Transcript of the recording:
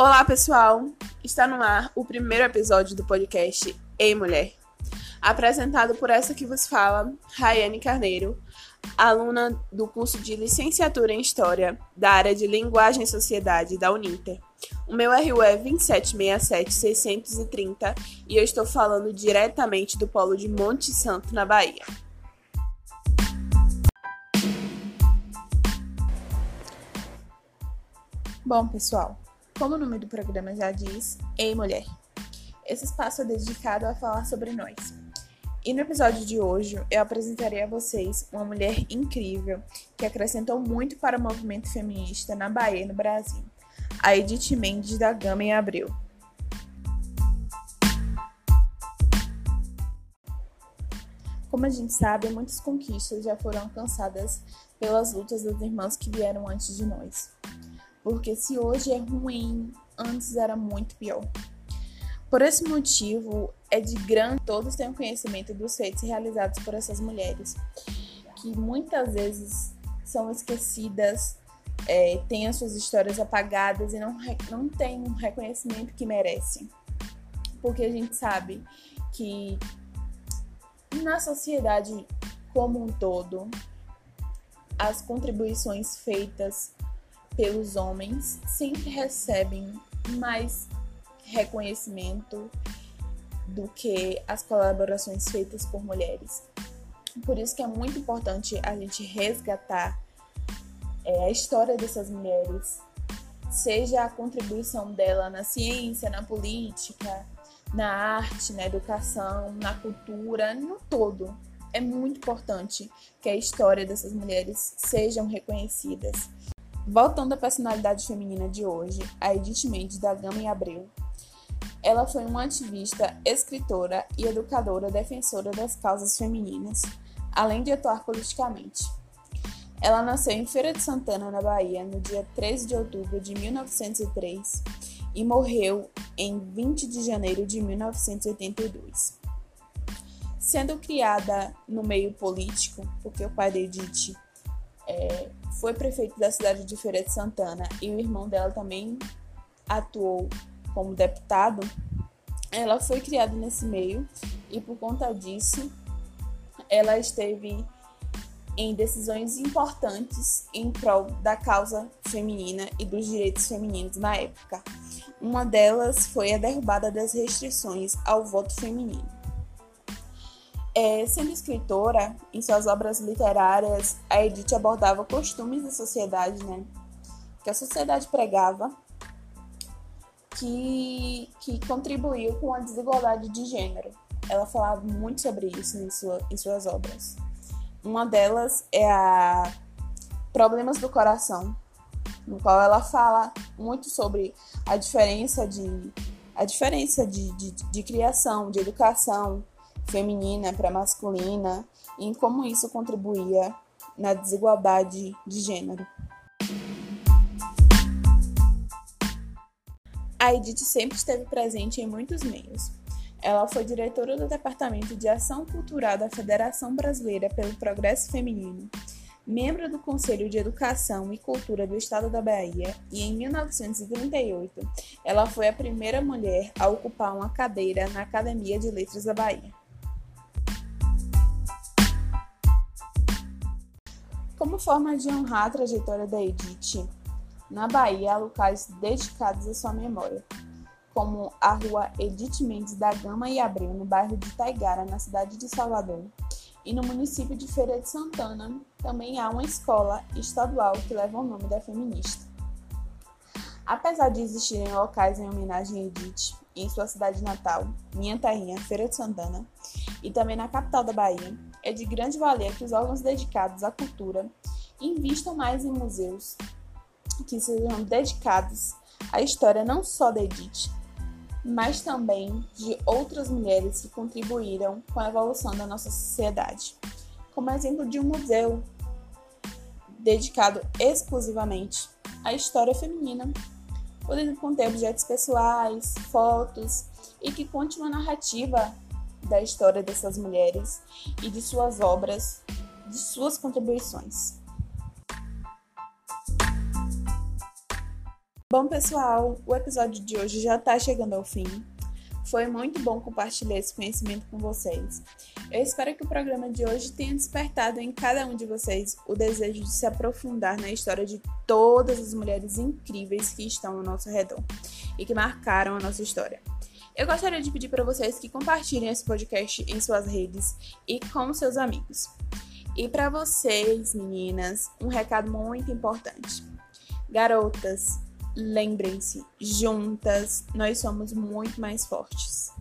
Olá, pessoal! Está no ar o primeiro episódio do podcast Ei Mulher, apresentado por essa que vos fala, Rayane Carneiro, aluna do curso de Licenciatura em História da área de Linguagem e Sociedade da Uninter. O meu RU é 2767630 e eu estou falando diretamente do polo de Monte Santo, na Bahia. Bom, pessoal, como o nome do programa já diz, Ei Mulher. Esse espaço é dedicado a falar sobre nós. E no episódio de hoje eu apresentarei a vocês uma mulher incrível que acrescentou muito para o movimento feminista na Bahia e no Brasil, a Edith Mendes da Gama em Abril. Como a gente sabe, muitas conquistas já foram alcançadas pelas lutas das irmãs que vieram antes de nós. Porque se hoje é ruim, antes era muito pior. Por esse motivo, é de grande todos têm conhecimento dos feitos realizados por essas mulheres, que muitas vezes são esquecidas, é, têm as suas histórias apagadas e não, não têm um reconhecimento que merecem. Porque a gente sabe que na sociedade como um todo, as contribuições feitas pelos homens sempre recebem mais reconhecimento do que as colaborações feitas por mulheres. Por isso que é muito importante a gente resgatar é, a história dessas mulheres, seja a contribuição dela na ciência, na política, na arte, na educação, na cultura, no todo. É muito importante que a história dessas mulheres sejam reconhecidas. Voltando à personalidade feminina de hoje, a Edith Mendes da Gama em Abril. Ela foi uma ativista, escritora e educadora defensora das causas femininas, além de atuar politicamente. Ela nasceu em Feira de Santana, na Bahia, no dia 13 de outubro de 1903 e morreu em 20 de janeiro de 1982. Sendo criada no meio político, porque o pai da Edith é, foi prefeito da cidade de Feira de Santana e o irmão dela também atuou como deputado, ela foi criada nesse meio e por conta disso ela esteve em decisões importantes em prol da causa feminina e dos direitos femininos na época. Uma delas foi a derrubada das restrições ao voto feminino. É, sendo escritora, em suas obras literárias, a Edith abordava costumes da sociedade, né? Que a sociedade pregava, que, que contribuiu com a desigualdade de gênero. Ela falava muito sobre isso em, sua, em suas obras. Uma delas é a Problemas do Coração, no qual ela fala muito sobre a diferença de a diferença de, de, de criação, de educação, feminina para masculina e em como isso contribuía na desigualdade de gênero. A Edith sempre esteve presente em muitos meios. Ela foi diretora do Departamento de Ação Cultural da Federação Brasileira pelo Progresso Feminino, membro do Conselho de Educação e Cultura do Estado da Bahia, e em 1938 ela foi a primeira mulher a ocupar uma cadeira na Academia de Letras da Bahia. Como forma de honrar a trajetória da Edith, na Bahia há locais dedicados à sua memória, como a rua Edith Mendes da Gama e Abreu, no bairro de Taigara, na cidade de Salvador, e no município de Feira de Santana também há uma escola estadual que leva o nome da feminista. Apesar de existirem locais em homenagem a Edith em sua cidade natal, minha terrinha, Feira de Santana, e também na capital da Bahia, é de grande valia que os órgãos dedicados à cultura invistam mais em museus que sejam dedicados à história não só da Edith, mas também de outras mulheres que contribuíram com a evolução da nossa sociedade. Como exemplo de um museu dedicado exclusivamente à história feminina, podendo conter objetos pessoais, fotos e que conte uma narrativa da história dessas mulheres e de suas obras, de suas contribuições. Bom, pessoal, o episódio de hoje já está chegando ao fim. Foi muito bom compartilhar esse conhecimento com vocês. Eu espero que o programa de hoje tenha despertado em cada um de vocês o desejo de se aprofundar na história de todas as mulheres incríveis que estão ao nosso redor e que marcaram a nossa história. Eu gostaria de pedir para vocês que compartilhem esse podcast em suas redes e com seus amigos. E para vocês, meninas, um recado muito importante. Garotas, lembrem-se, juntas nós somos muito mais fortes.